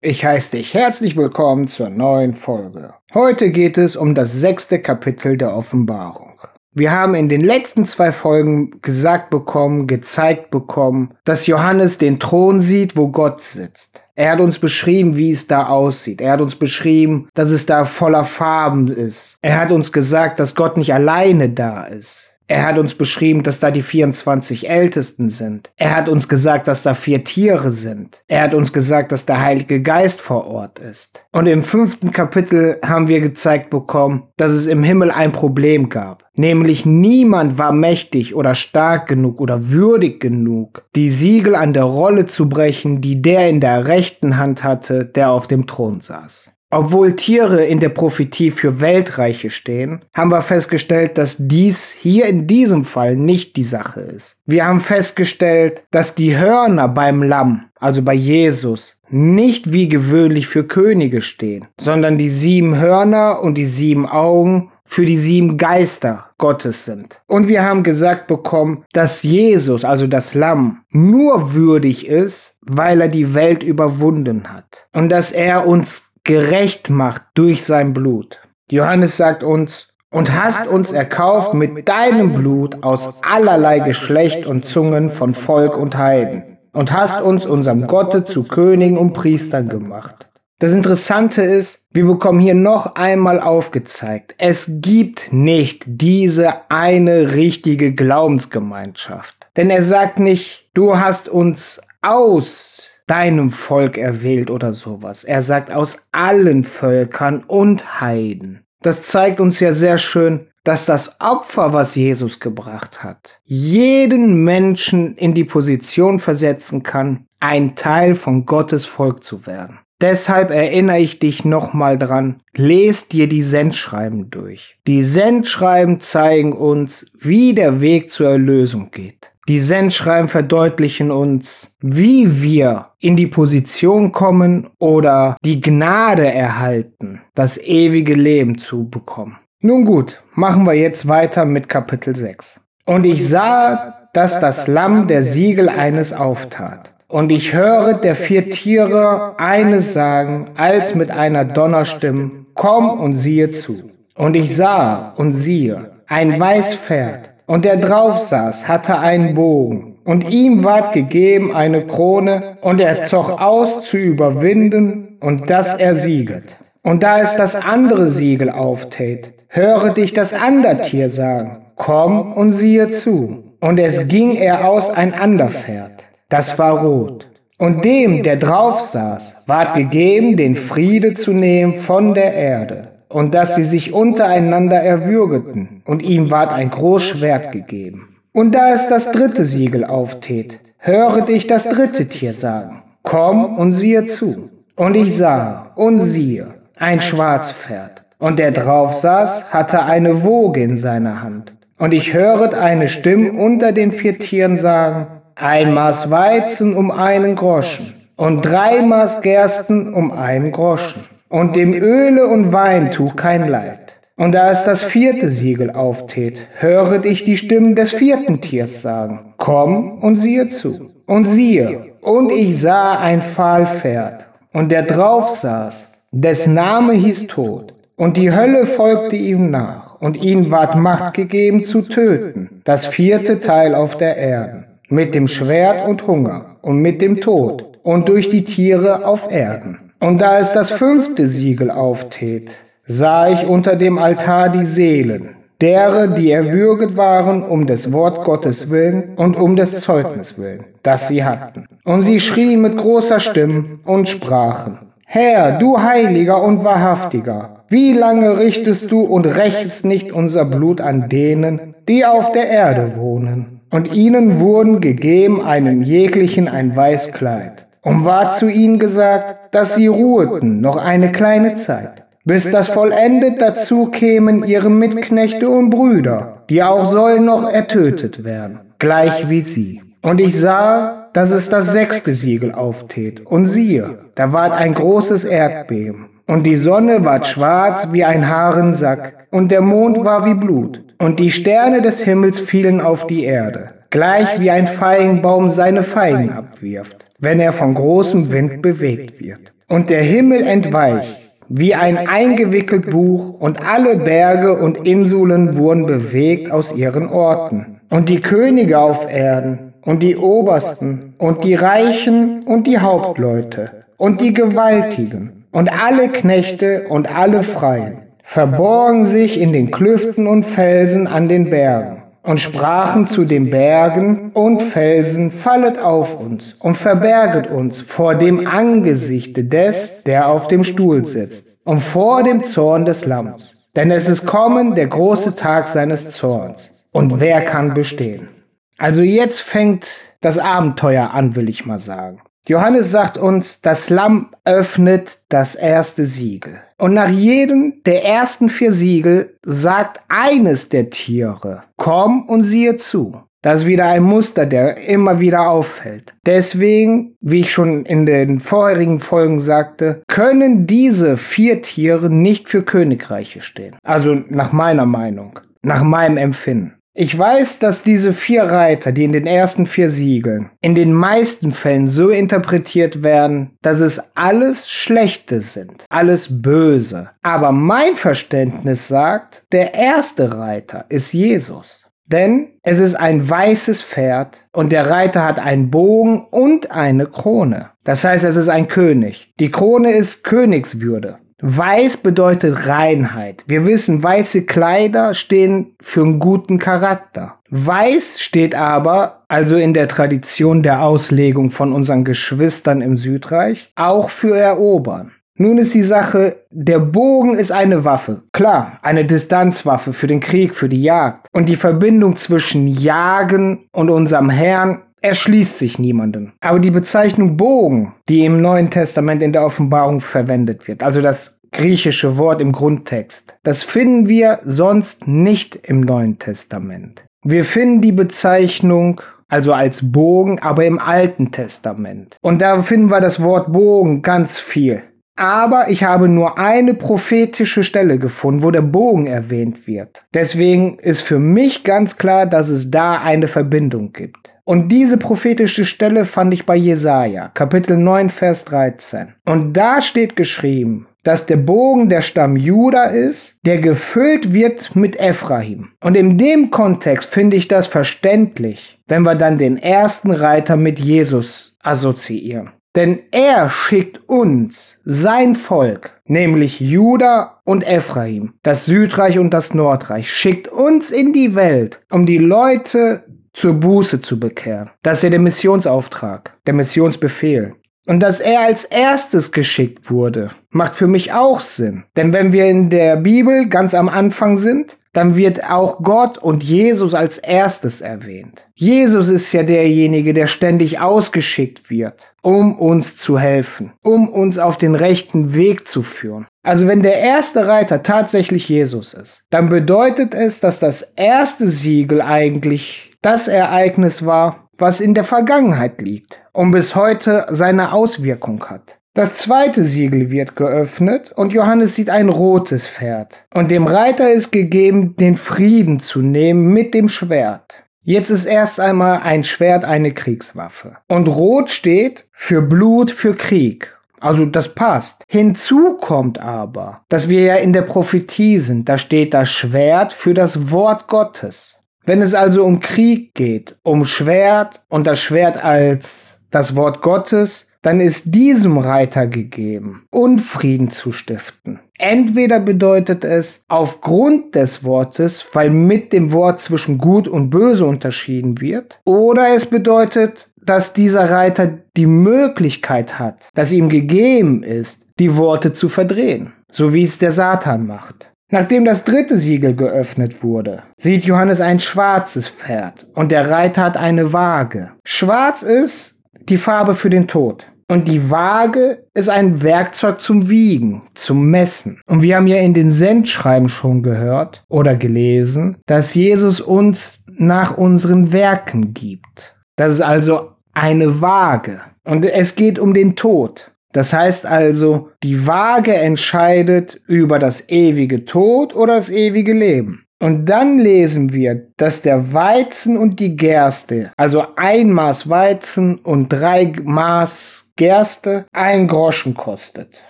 Ich heiße dich herzlich willkommen zur neuen Folge. Heute geht es um das sechste Kapitel der Offenbarung. Wir haben in den letzten zwei Folgen gesagt bekommen, gezeigt bekommen, dass Johannes den Thron sieht, wo Gott sitzt. Er hat uns beschrieben, wie es da aussieht. Er hat uns beschrieben, dass es da voller Farben ist. Er hat uns gesagt, dass Gott nicht alleine da ist. Er hat uns beschrieben, dass da die 24 Ältesten sind. Er hat uns gesagt, dass da vier Tiere sind. Er hat uns gesagt, dass der Heilige Geist vor Ort ist. Und im fünften Kapitel haben wir gezeigt bekommen, dass es im Himmel ein Problem gab. Nämlich niemand war mächtig oder stark genug oder würdig genug, die Siegel an der Rolle zu brechen, die der in der rechten Hand hatte, der auf dem Thron saß. Obwohl Tiere in der Prophetie für Weltreiche stehen, haben wir festgestellt, dass dies hier in diesem Fall nicht die Sache ist. Wir haben festgestellt, dass die Hörner beim Lamm, also bei Jesus, nicht wie gewöhnlich für Könige stehen, sondern die sieben Hörner und die sieben Augen für die sieben Geister Gottes sind. Und wir haben gesagt bekommen, dass Jesus, also das Lamm, nur würdig ist, weil er die Welt überwunden hat. Und dass er uns gerecht macht durch sein Blut. Johannes sagt uns, und hast uns erkauft mit deinem Blut aus allerlei Geschlecht und Zungen von Volk und Heiden und hast uns unserem Gotte zu Königen und Priestern gemacht. Das Interessante ist, wir bekommen hier noch einmal aufgezeigt, es gibt nicht diese eine richtige Glaubensgemeinschaft. Denn er sagt nicht, du hast uns aus deinem Volk erwählt oder sowas. Er sagt aus allen Völkern und Heiden. Das zeigt uns ja sehr schön, dass das Opfer, was Jesus gebracht hat, jeden Menschen in die Position versetzen kann, ein Teil von Gottes Volk zu werden. Deshalb erinnere ich dich nochmal dran, lest dir die Sendschreiben durch. Die Sendschreiben zeigen uns, wie der Weg zur Erlösung geht. Die Sendschreiben verdeutlichen uns, wie wir in die Position kommen oder die Gnade erhalten, das ewige Leben zu bekommen. Nun gut, machen wir jetzt weiter mit Kapitel 6. Und ich sah, dass das Lamm der Siegel eines auftat. Und ich höre der vier Tiere eines sagen, als mit einer Donnerstimme, komm und siehe zu. Und ich sah und siehe ein weiß Pferd und der drauf saß, hatte einen Bogen, und ihm ward gegeben eine Krone, und er zog aus zu überwinden, und dass er sieget. Und da es das andere Siegel auftät, höre dich das andere Tier sagen, komm und siehe zu. Und es ging er aus ein ander Pferd, das war rot. Und dem, der drauf saß, ward gegeben, den Friede zu nehmen von der Erde und dass sie sich untereinander erwürgeten, und ihm ward ein Großschwert gegeben. Und da es das dritte Siegel auftät, höret ich das dritte Tier sagen, komm und siehe zu. Und ich sah und siehe ein Schwarzpferd, und der drauf saß, hatte eine Woge in seiner Hand. Und ich höret eine Stimme unter den vier Tieren sagen, ein Maß Weizen um einen Groschen und drei Maß Gersten um einen Groschen und dem Öle und Wein tu kein Leid. Und da es das vierte Siegel auftät, höret ich die Stimmen des vierten Tiers sagen, komm und siehe zu. Und siehe, und ich sah ein Pfahlpferd, und der drauf saß, des Name hieß Tod, und die Hölle folgte ihm nach, und ihm ward Macht gegeben zu töten, das vierte Teil auf der Erde, mit dem Schwert und Hunger, und mit dem Tod, und durch die Tiere auf Erden. Und da es das fünfte Siegel auftät, sah ich unter dem Altar die Seelen, derer, die erwürget waren um des Wort Gottes willen und um des Zeugnis willen, das sie hatten. Und sie schrien mit großer Stimme und sprachen, Herr, du Heiliger und Wahrhaftiger, wie lange richtest du und rächst nicht unser Blut an denen, die auf der Erde wohnen? Und ihnen wurden gegeben einem jeglichen ein weiß Kleid und ward zu ihnen gesagt, dass sie ruheten noch eine kleine Zeit, bis das vollendet dazu kämen ihre Mitknechte und Brüder, die auch sollen noch ertötet werden, gleich wie sie. Und ich sah, dass es das sechste Siegel auftät, und siehe, da ward ein großes Erdbeben, und die Sonne ward schwarz wie ein Haarensack, und der Mond war wie Blut, und die Sterne des Himmels fielen auf die Erde, gleich wie ein Feigenbaum seine Feigen abwirft wenn er von großem Wind bewegt wird. und der Himmel entweicht, wie ein eingewickelt Buch, und alle Berge und Inseln wurden bewegt aus ihren Orten. Und die Könige auf Erden, und die Obersten, und die Reichen, und die Hauptleute, und die Gewaltigen, und alle Knechte und alle Freien, verborgen sich in den Klüften und Felsen an den Bergen und sprachen zu den Bergen und Felsen, fallet auf uns und verberget uns vor dem Angesichte des, der auf dem Stuhl sitzt, und vor dem Zorn des Lamms. Denn es ist kommen der große Tag seines Zorns. Und wer kann bestehen? Also jetzt fängt das Abenteuer an, will ich mal sagen. Johannes sagt uns, das Lamm öffnet das erste Siegel. Und nach jedem der ersten vier Siegel sagt eines der Tiere, komm und siehe zu. Das ist wieder ein Muster, der immer wieder auffällt. Deswegen, wie ich schon in den vorherigen Folgen sagte, können diese vier Tiere nicht für Königreiche stehen. Also nach meiner Meinung, nach meinem Empfinden. Ich weiß, dass diese vier Reiter, die in den ersten vier Siegeln, in den meisten Fällen so interpretiert werden, dass es alles Schlechte sind, alles Böse. Aber mein Verständnis sagt, der erste Reiter ist Jesus. Denn es ist ein weißes Pferd und der Reiter hat einen Bogen und eine Krone. Das heißt, es ist ein König. Die Krone ist Königswürde. Weiß bedeutet Reinheit. Wir wissen, weiße Kleider stehen für einen guten Charakter. Weiß steht aber, also in der Tradition der Auslegung von unseren Geschwistern im Südreich, auch für Erobern. Nun ist die Sache, der Bogen ist eine Waffe. Klar, eine Distanzwaffe für den Krieg, für die Jagd. Und die Verbindung zwischen Jagen und unserem Herrn erschließt sich niemandem. Aber die Bezeichnung Bogen, die im Neuen Testament in der Offenbarung verwendet wird, also das griechische Wort im Grundtext, das finden wir sonst nicht im Neuen Testament. Wir finden die Bezeichnung also als Bogen, aber im Alten Testament. Und da finden wir das Wort Bogen ganz viel. Aber ich habe nur eine prophetische Stelle gefunden, wo der Bogen erwähnt wird. Deswegen ist für mich ganz klar, dass es da eine Verbindung gibt. Und diese prophetische Stelle fand ich bei Jesaja, Kapitel 9, Vers 13. Und da steht geschrieben, dass der Bogen der Stamm Juda ist, der gefüllt wird mit Ephraim. Und in dem Kontext finde ich das verständlich, wenn wir dann den ersten Reiter mit Jesus assoziieren. Denn er schickt uns, sein Volk, nämlich Juda und Ephraim, das Südreich und das Nordreich, schickt uns in die Welt, um die Leute zur Buße zu bekehren. Das ist ja der Missionsauftrag, der Missionsbefehl. Und dass er als erstes geschickt wurde, macht für mich auch Sinn. Denn wenn wir in der Bibel ganz am Anfang sind, dann wird auch Gott und Jesus als erstes erwähnt. Jesus ist ja derjenige, der ständig ausgeschickt wird, um uns zu helfen, um uns auf den rechten Weg zu führen. Also wenn der erste Reiter tatsächlich Jesus ist, dann bedeutet es, dass das erste Siegel eigentlich das Ereignis war, was in der Vergangenheit liegt und bis heute seine Auswirkung hat. Das zweite Siegel wird geöffnet und Johannes sieht ein rotes Pferd. Und dem Reiter ist gegeben, den Frieden zu nehmen mit dem Schwert. Jetzt ist erst einmal ein Schwert eine Kriegswaffe. Und rot steht für Blut, für Krieg. Also das passt. Hinzu kommt aber, dass wir ja in der Prophetie sind. Da steht das Schwert für das Wort Gottes. Wenn es also um Krieg geht, um Schwert und das Schwert als das Wort Gottes, dann ist diesem Reiter gegeben, Unfrieden zu stiften. Entweder bedeutet es aufgrund des Wortes, weil mit dem Wort zwischen gut und böse unterschieden wird, oder es bedeutet, dass dieser Reiter die Möglichkeit hat, dass ihm gegeben ist, die Worte zu verdrehen, so wie es der Satan macht. Nachdem das dritte Siegel geöffnet wurde, sieht Johannes ein schwarzes Pferd und der Reiter hat eine Waage. Schwarz ist die Farbe für den Tod. Und die Waage ist ein Werkzeug zum Wiegen, zum Messen. Und wir haben ja in den Sendschreiben schon gehört oder gelesen, dass Jesus uns nach unseren Werken gibt. Das ist also eine Waage. Und es geht um den Tod. Das heißt also, die Waage entscheidet über das ewige Tod oder das ewige Leben. Und dann lesen wir, dass der Weizen und die Gerste, also ein Maß Weizen und drei Maß Gerste ein Groschen kostet.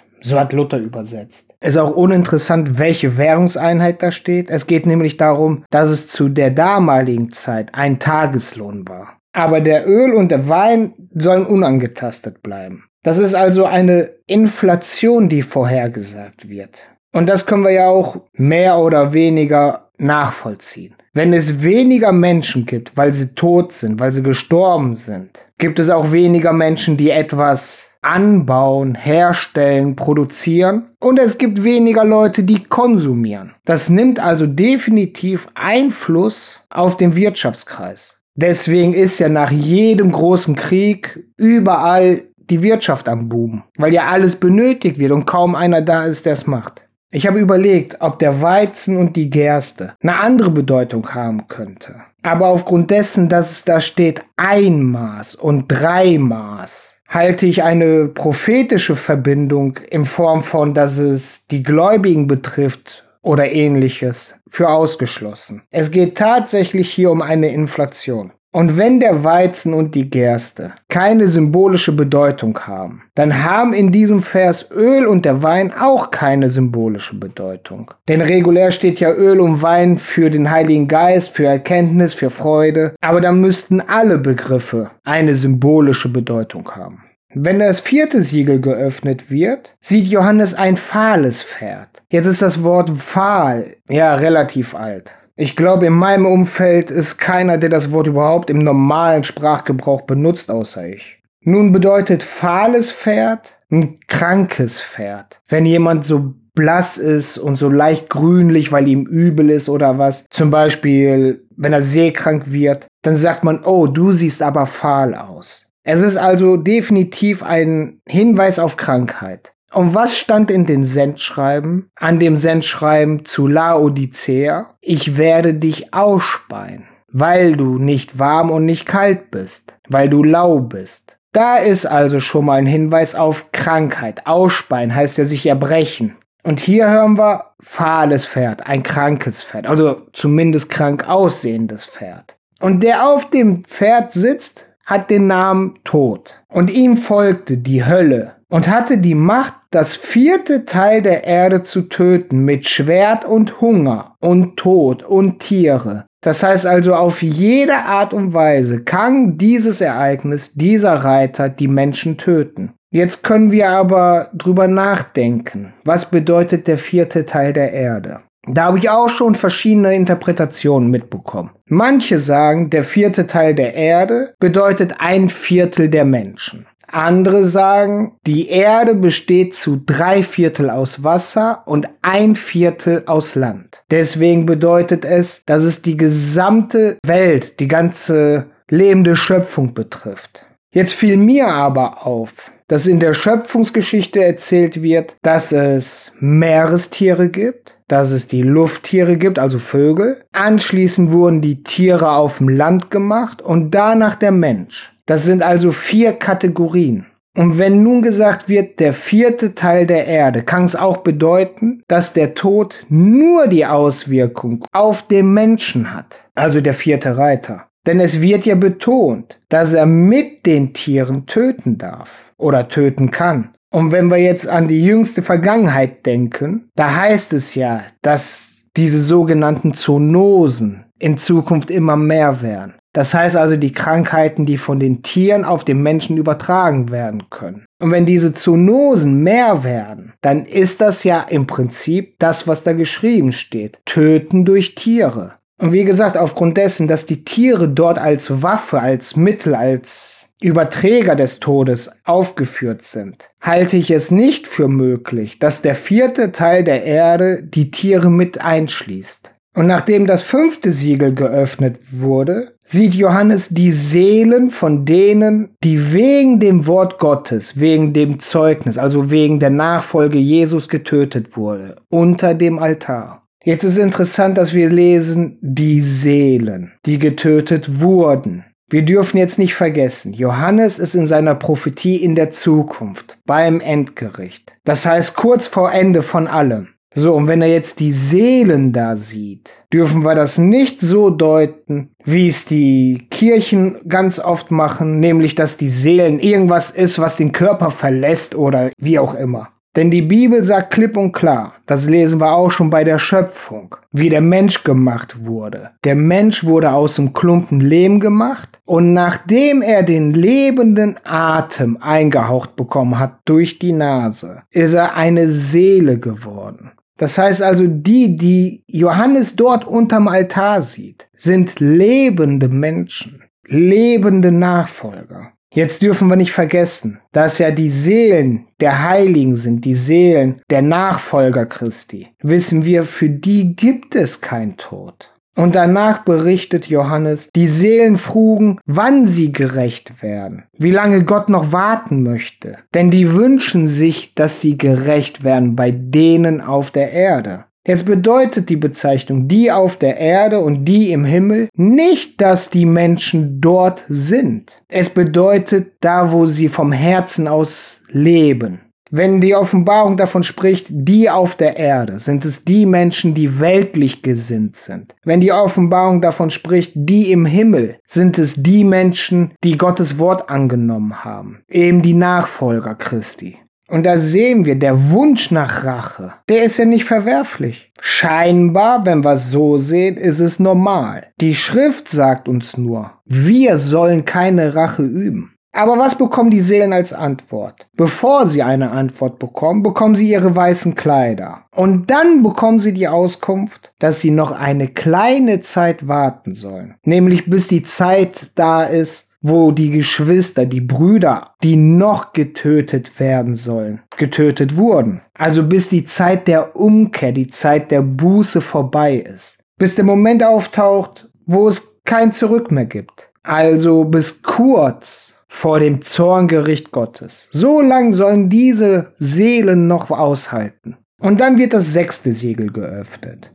So hat Luther übersetzt. Ist auch uninteressant, welche Währungseinheit da steht. Es geht nämlich darum, dass es zu der damaligen Zeit ein Tageslohn war. Aber der Öl und der Wein sollen unangetastet bleiben. Das ist also eine Inflation, die vorhergesagt wird. Und das können wir ja auch mehr oder weniger nachvollziehen. Wenn es weniger Menschen gibt, weil sie tot sind, weil sie gestorben sind, gibt es auch weniger Menschen, die etwas anbauen, herstellen, produzieren und es gibt weniger Leute, die konsumieren. Das nimmt also definitiv Einfluss auf den Wirtschaftskreis. Deswegen ist ja nach jedem großen Krieg überall die Wirtschaft am Boom, weil ja alles benötigt wird und kaum einer da ist, der es macht. Ich habe überlegt, ob der Weizen und die Gerste eine andere Bedeutung haben könnte. Aber aufgrund dessen, dass es da steht ein Maß und drei Maß, halte ich eine prophetische Verbindung in Form von, dass es die Gläubigen betrifft oder ähnliches für ausgeschlossen. Es geht tatsächlich hier um eine Inflation. Und wenn der Weizen und die Gerste keine symbolische Bedeutung haben, dann haben in diesem Vers Öl und der Wein auch keine symbolische Bedeutung. Denn regulär steht ja Öl und Wein für den Heiligen Geist, für Erkenntnis, für Freude, aber dann müssten alle Begriffe eine symbolische Bedeutung haben. Wenn das vierte Siegel geöffnet wird, sieht Johannes ein fahles Pferd. Jetzt ist das Wort fahl ja relativ alt. Ich glaube, in meinem Umfeld ist keiner, der das Wort überhaupt im normalen Sprachgebrauch benutzt, außer ich. Nun bedeutet fahles Pferd ein krankes Pferd. Wenn jemand so blass ist und so leicht grünlich, weil ihm übel ist oder was, zum Beispiel, wenn er seekrank wird, dann sagt man, oh, du siehst aber fahl aus. Es ist also definitiv ein Hinweis auf Krankheit. Und was stand in den Sendschreiben? An dem Sendschreiben zu Laodicea? Ich werde dich ausspeien, weil du nicht warm und nicht kalt bist, weil du lau bist. Da ist also schon mal ein Hinweis auf Krankheit. Ausspeien heißt ja sich erbrechen. Und hier hören wir fahles Pferd, ein krankes Pferd, also zumindest krank aussehendes Pferd. Und der auf dem Pferd sitzt, hat den Namen Tod. Und ihm folgte die Hölle, und hatte die Macht, das vierte Teil der Erde zu töten mit Schwert und Hunger und Tod und Tiere. Das heißt also, auf jede Art und Weise kann dieses Ereignis, dieser Reiter die Menschen töten. Jetzt können wir aber drüber nachdenken. Was bedeutet der vierte Teil der Erde? Da habe ich auch schon verschiedene Interpretationen mitbekommen. Manche sagen, der vierte Teil der Erde bedeutet ein Viertel der Menschen. Andere sagen, die Erde besteht zu drei Viertel aus Wasser und ein Viertel aus Land. Deswegen bedeutet es, dass es die gesamte Welt, die ganze lebende Schöpfung betrifft. Jetzt fiel mir aber auf, dass in der Schöpfungsgeschichte erzählt wird, dass es Meerestiere gibt, dass es die Lufttiere gibt, also Vögel. Anschließend wurden die Tiere auf dem Land gemacht und danach der Mensch. Das sind also vier Kategorien. Und wenn nun gesagt wird, der vierte Teil der Erde, kann es auch bedeuten, dass der Tod nur die Auswirkung auf den Menschen hat, also der vierte Reiter. Denn es wird ja betont, dass er mit den Tieren töten darf oder töten kann. Und wenn wir jetzt an die jüngste Vergangenheit denken, da heißt es ja, dass diese sogenannten Zoonosen in Zukunft immer mehr werden. Das heißt also die Krankheiten, die von den Tieren auf den Menschen übertragen werden können. Und wenn diese Zoonosen mehr werden, dann ist das ja im Prinzip das, was da geschrieben steht. Töten durch Tiere. Und wie gesagt, aufgrund dessen, dass die Tiere dort als Waffe, als Mittel, als Überträger des Todes aufgeführt sind, halte ich es nicht für möglich, dass der vierte Teil der Erde die Tiere mit einschließt. Und nachdem das fünfte Siegel geöffnet wurde, sieht Johannes die Seelen von denen, die wegen dem Wort Gottes, wegen dem Zeugnis, also wegen der Nachfolge Jesus getötet wurde, unter dem Altar. Jetzt ist interessant, dass wir lesen, die Seelen, die getötet wurden. Wir dürfen jetzt nicht vergessen, Johannes ist in seiner Prophetie in der Zukunft, beim Endgericht. Das heißt kurz vor Ende von allem. So, und wenn er jetzt die Seelen da sieht, dürfen wir das nicht so deuten, wie es die Kirchen ganz oft machen, nämlich dass die Seelen irgendwas ist, was den Körper verlässt oder wie auch immer. Denn die Bibel sagt klipp und klar, das lesen wir auch schon bei der Schöpfung, wie der Mensch gemacht wurde. Der Mensch wurde aus einem Klumpen Lehm gemacht und nachdem er den lebenden Atem eingehaucht bekommen hat durch die Nase, ist er eine Seele geworden. Das heißt also, die, die Johannes dort unterm Altar sieht, sind lebende Menschen, lebende Nachfolger. Jetzt dürfen wir nicht vergessen, dass ja die Seelen der Heiligen sind, die Seelen der Nachfolger Christi. Wissen wir, für die gibt es kein Tod. Und danach berichtet Johannes, die Seelen frugen, wann sie gerecht werden, wie lange Gott noch warten möchte. Denn die wünschen sich, dass sie gerecht werden bei denen auf der Erde. Jetzt bedeutet die Bezeichnung die auf der Erde und die im Himmel nicht, dass die Menschen dort sind. Es bedeutet da, wo sie vom Herzen aus leben. Wenn die Offenbarung davon spricht, die auf der Erde, sind es die Menschen, die weltlich gesinnt sind. Wenn die Offenbarung davon spricht, die im Himmel, sind es die Menschen, die Gottes Wort angenommen haben, eben die Nachfolger Christi. Und da sehen wir, der Wunsch nach Rache, der ist ja nicht verwerflich. Scheinbar, wenn wir es so sehen, ist es normal. Die Schrift sagt uns nur, wir sollen keine Rache üben. Aber was bekommen die Seelen als Antwort? Bevor sie eine Antwort bekommen, bekommen sie ihre weißen Kleider. Und dann bekommen sie die Auskunft, dass sie noch eine kleine Zeit warten sollen. Nämlich bis die Zeit da ist, wo die Geschwister, die Brüder, die noch getötet werden sollen, getötet wurden. Also bis die Zeit der Umkehr, die Zeit der Buße vorbei ist. Bis der Moment auftaucht, wo es kein Zurück mehr gibt. Also bis kurz vor dem Zorngericht Gottes. So lang sollen diese Seelen noch aushalten. Und dann wird das sechste Siegel geöffnet.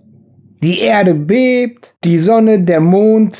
Die Erde bebt, die Sonne, der Mond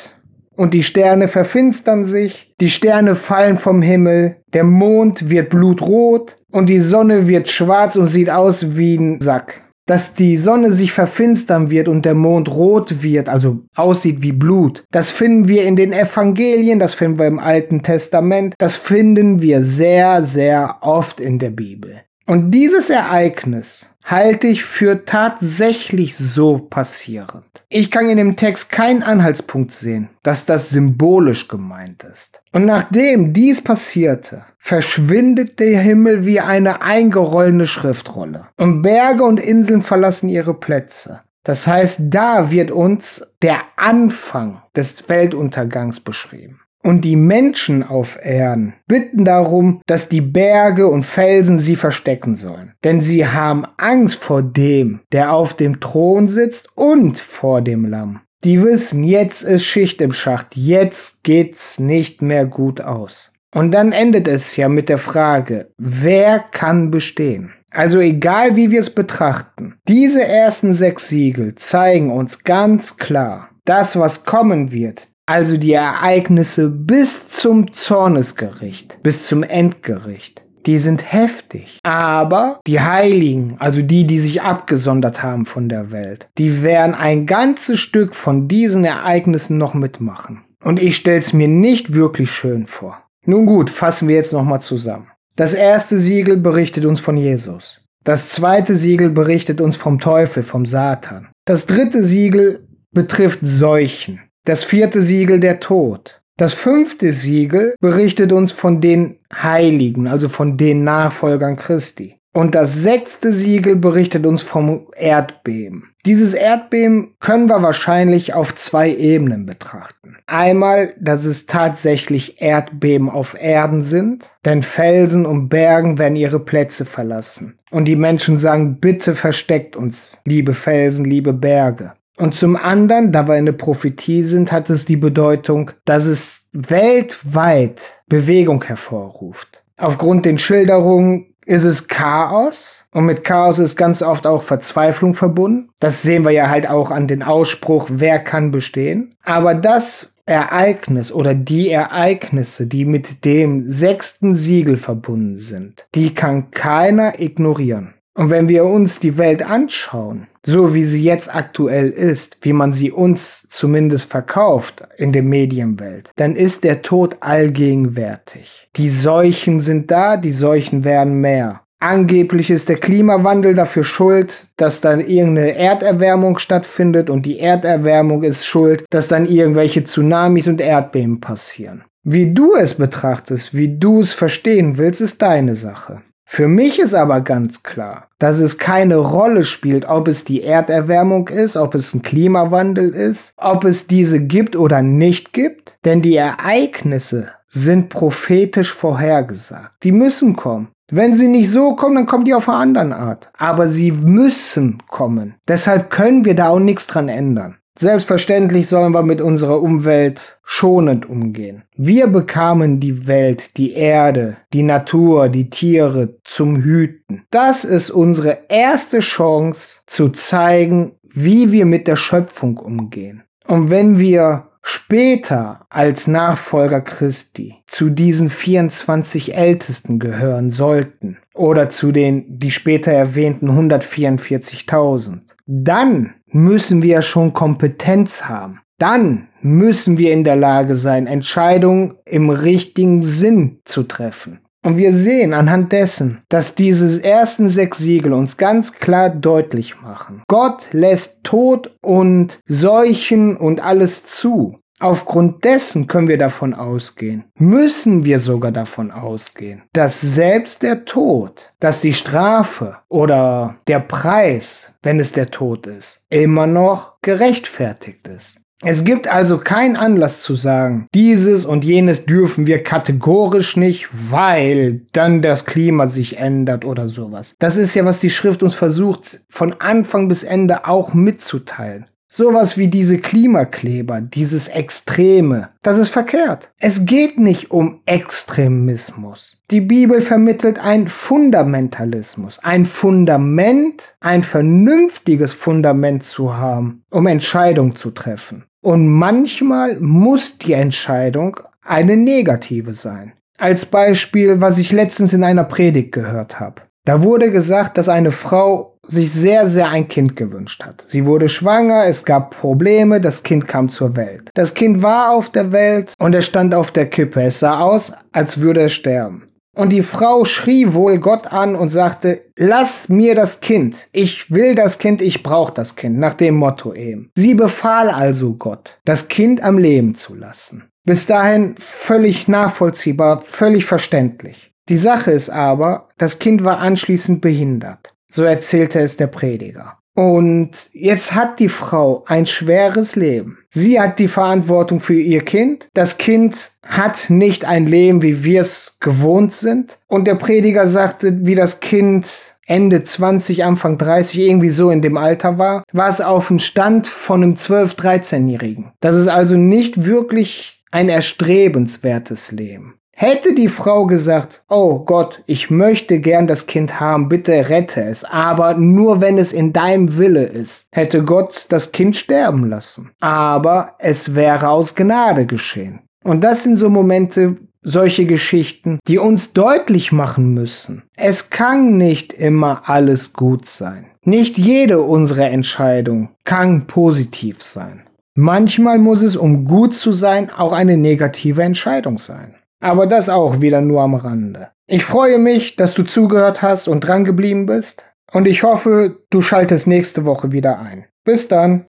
und die Sterne verfinstern sich, die Sterne fallen vom Himmel, der Mond wird blutrot und die Sonne wird schwarz und sieht aus wie ein Sack dass die Sonne sich verfinstern wird und der Mond rot wird, also aussieht wie Blut. Das finden wir in den Evangelien, das finden wir im Alten Testament, das finden wir sehr, sehr oft in der Bibel. Und dieses Ereignis halte ich für tatsächlich so passierend. Ich kann in dem Text keinen Anhaltspunkt sehen, dass das symbolisch gemeint ist. Und nachdem dies passierte, verschwindet der Himmel wie eine eingerollene Schriftrolle. Und Berge und Inseln verlassen ihre Plätze. Das heißt, da wird uns der Anfang des Weltuntergangs beschrieben. Und die Menschen auf Erden bitten darum, dass die Berge und Felsen sie verstecken sollen. Denn sie haben Angst vor dem, der auf dem Thron sitzt und vor dem Lamm. Die wissen, jetzt ist Schicht im Schacht, jetzt geht's nicht mehr gut aus. Und dann endet es ja mit der Frage, wer kann bestehen? Also egal wie wir es betrachten, diese ersten sechs Siegel zeigen uns ganz klar, das, was kommen wird, also die Ereignisse bis zum Zornesgericht, bis zum Endgericht, die sind heftig. Aber die Heiligen, also die, die sich abgesondert haben von der Welt, die werden ein ganzes Stück von diesen Ereignissen noch mitmachen. Und ich stell's mir nicht wirklich schön vor. Nun gut, fassen wir jetzt nochmal zusammen. Das erste Siegel berichtet uns von Jesus. Das zweite Siegel berichtet uns vom Teufel, vom Satan. Das dritte Siegel betrifft Seuchen. Das vierte Siegel der Tod. Das fünfte Siegel berichtet uns von den Heiligen, also von den Nachfolgern Christi. Und das sechste Siegel berichtet uns vom Erdbeben. Dieses Erdbeben können wir wahrscheinlich auf zwei Ebenen betrachten. Einmal, dass es tatsächlich Erdbeben auf Erden sind, denn Felsen und Bergen werden ihre Plätze verlassen. Und die Menschen sagen, bitte versteckt uns, liebe Felsen, liebe Berge. Und zum anderen, da wir in der Prophetie sind, hat es die Bedeutung, dass es weltweit Bewegung hervorruft. Aufgrund den Schilderungen ist es Chaos und mit Chaos ist ganz oft auch Verzweiflung verbunden. Das sehen wir ja halt auch an den Ausspruch, wer kann bestehen. Aber das Ereignis oder die Ereignisse, die mit dem sechsten Siegel verbunden sind, die kann keiner ignorieren. Und wenn wir uns die Welt anschauen, so wie sie jetzt aktuell ist, wie man sie uns zumindest verkauft in der Medienwelt, dann ist der Tod allgegenwärtig. Die Seuchen sind da, die Seuchen werden mehr. Angeblich ist der Klimawandel dafür schuld, dass dann irgendeine Erderwärmung stattfindet und die Erderwärmung ist schuld, dass dann irgendwelche Tsunamis und Erdbeben passieren. Wie du es betrachtest, wie du es verstehen willst, ist deine Sache. Für mich ist aber ganz klar, dass es keine Rolle spielt, ob es die Erderwärmung ist, ob es ein Klimawandel ist, ob es diese gibt oder nicht gibt, denn die Ereignisse sind prophetisch vorhergesagt. Die müssen kommen. Wenn sie nicht so kommen, dann kommen die auf eine andere Art. Aber sie müssen kommen. Deshalb können wir da auch nichts dran ändern. Selbstverständlich sollen wir mit unserer Umwelt schonend umgehen. Wir bekamen die Welt, die Erde, die Natur, die Tiere zum Hüten. Das ist unsere erste Chance zu zeigen, wie wir mit der Schöpfung umgehen. Und wenn wir später als Nachfolger Christi zu diesen 24 Ältesten gehören sollten oder zu den die später erwähnten 144.000, dann müssen wir schon Kompetenz haben. Dann müssen wir in der Lage sein, Entscheidungen im richtigen Sinn zu treffen. Und wir sehen anhand dessen, dass diese ersten sechs Siegel uns ganz klar deutlich machen. Gott lässt Tod und Seuchen und alles zu. Aufgrund dessen können wir davon ausgehen, müssen wir sogar davon ausgehen, dass selbst der Tod, dass die Strafe oder der Preis, wenn es der Tod ist, immer noch gerechtfertigt ist. Es gibt also keinen Anlass zu sagen, dieses und jenes dürfen wir kategorisch nicht, weil dann das Klima sich ändert oder sowas. Das ist ja, was die Schrift uns versucht, von Anfang bis Ende auch mitzuteilen. Sowas wie diese Klimakleber, dieses Extreme, das ist verkehrt. Es geht nicht um Extremismus. Die Bibel vermittelt ein Fundamentalismus, ein Fundament, ein vernünftiges Fundament zu haben, um Entscheidungen zu treffen. Und manchmal muss die Entscheidung eine negative sein. Als Beispiel, was ich letztens in einer Predigt gehört habe. Da wurde gesagt, dass eine Frau sich sehr, sehr ein Kind gewünscht hat. Sie wurde schwanger, es gab Probleme, das Kind kam zur Welt. Das Kind war auf der Welt und es stand auf der Kippe. Es sah aus, als würde es sterben. Und die Frau schrie wohl Gott an und sagte, lass mir das Kind, ich will das Kind, ich brauche das Kind, nach dem Motto eben. Sie befahl also Gott, das Kind am Leben zu lassen. Bis dahin völlig nachvollziehbar, völlig verständlich. Die Sache ist aber, das Kind war anschließend behindert. So erzählte es der Prediger. Und jetzt hat die Frau ein schweres Leben. Sie hat die Verantwortung für ihr Kind. Das Kind hat nicht ein Leben, wie wir es gewohnt sind. Und der Prediger sagte, wie das Kind Ende 20, Anfang 30, irgendwie so in dem Alter war, war es auf dem Stand von einem 12-, 13-Jährigen. Das ist also nicht wirklich ein erstrebenswertes Leben. Hätte die Frau gesagt, oh Gott, ich möchte gern das Kind haben, bitte rette es, aber nur wenn es in deinem Wille ist, hätte Gott das Kind sterben lassen. Aber es wäre aus Gnade geschehen. Und das sind so Momente, solche Geschichten, die uns deutlich machen müssen. Es kann nicht immer alles gut sein. Nicht jede unserer Entscheidung kann positiv sein. Manchmal muss es, um gut zu sein, auch eine negative Entscheidung sein. Aber das auch wieder nur am Rande. Ich freue mich, dass du zugehört hast und dran geblieben bist. Und ich hoffe, du schaltest nächste Woche wieder ein. Bis dann.